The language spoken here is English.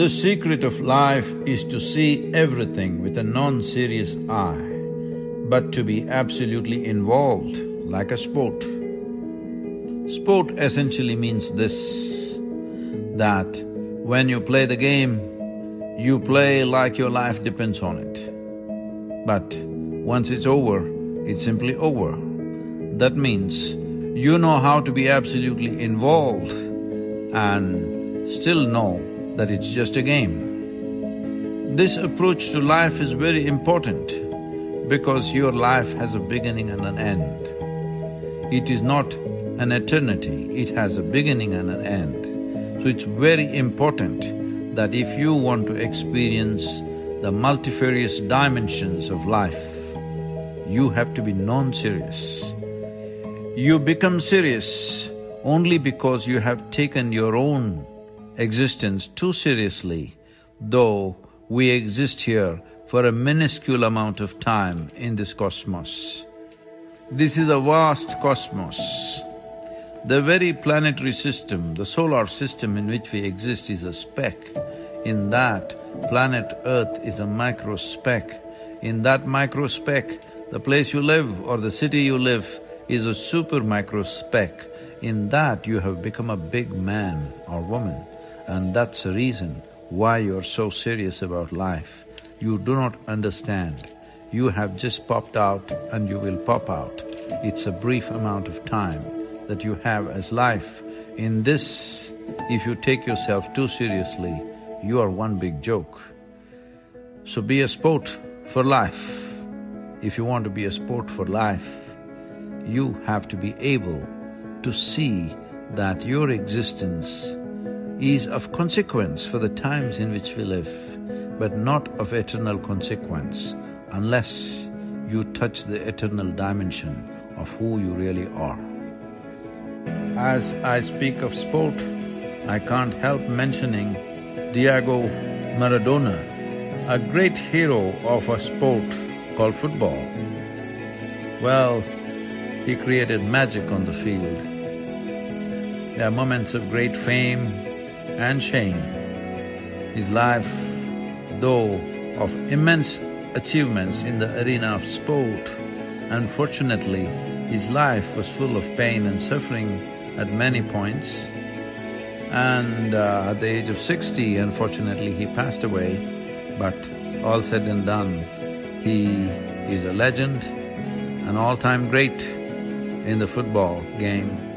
The secret of life is to see everything with a non-serious eye, but to be absolutely involved like a sport. Sport essentially means this, that when you play the game, you play like your life depends on it. But once it's over, it's simply over. That means you know how to be absolutely involved and still know that it's just a game. This approach to life is very important because your life has a beginning and an end. It is not an eternity, it has a beginning and an end. So it's very important that if you want to experience the multifarious dimensions of life, you have to be non-serious. You become serious only because you have taken your own existence too seriously, though we exist here for a minuscule amount of time in this cosmos. This is a vast cosmos. The very planetary system, the solar system in which we exist is a speck. In that, planet Earth is a micro speck. In that micro speck, the place you live or the city you live is a super micro speck. In that you have become a big man or woman and that's the reason why you're so serious about life. You do not understand. You have just popped out and you will pop out. It's a brief amount of time that you have as life. In this, if you take yourself too seriously, you are one big joke. So be a sport for life. If you want to be a sport for life, you have to be able to see that your existence is of consequence for the times in which we live, but not of eternal consequence unless you touch the eternal dimension of who you really are. As I speak of sport, I can't help mentioning Diego Maradona, a great hero of a sport called football. Well, he created magic on the field. There are moments of great fame and shame. His life, though of immense achievements in the arena of sport, unfortunately, his life was full of pain and suffering at many points. And uh, at the age of sixty, unfortunately, he passed away. But all said and done, he is a legend, an all-time great in the football game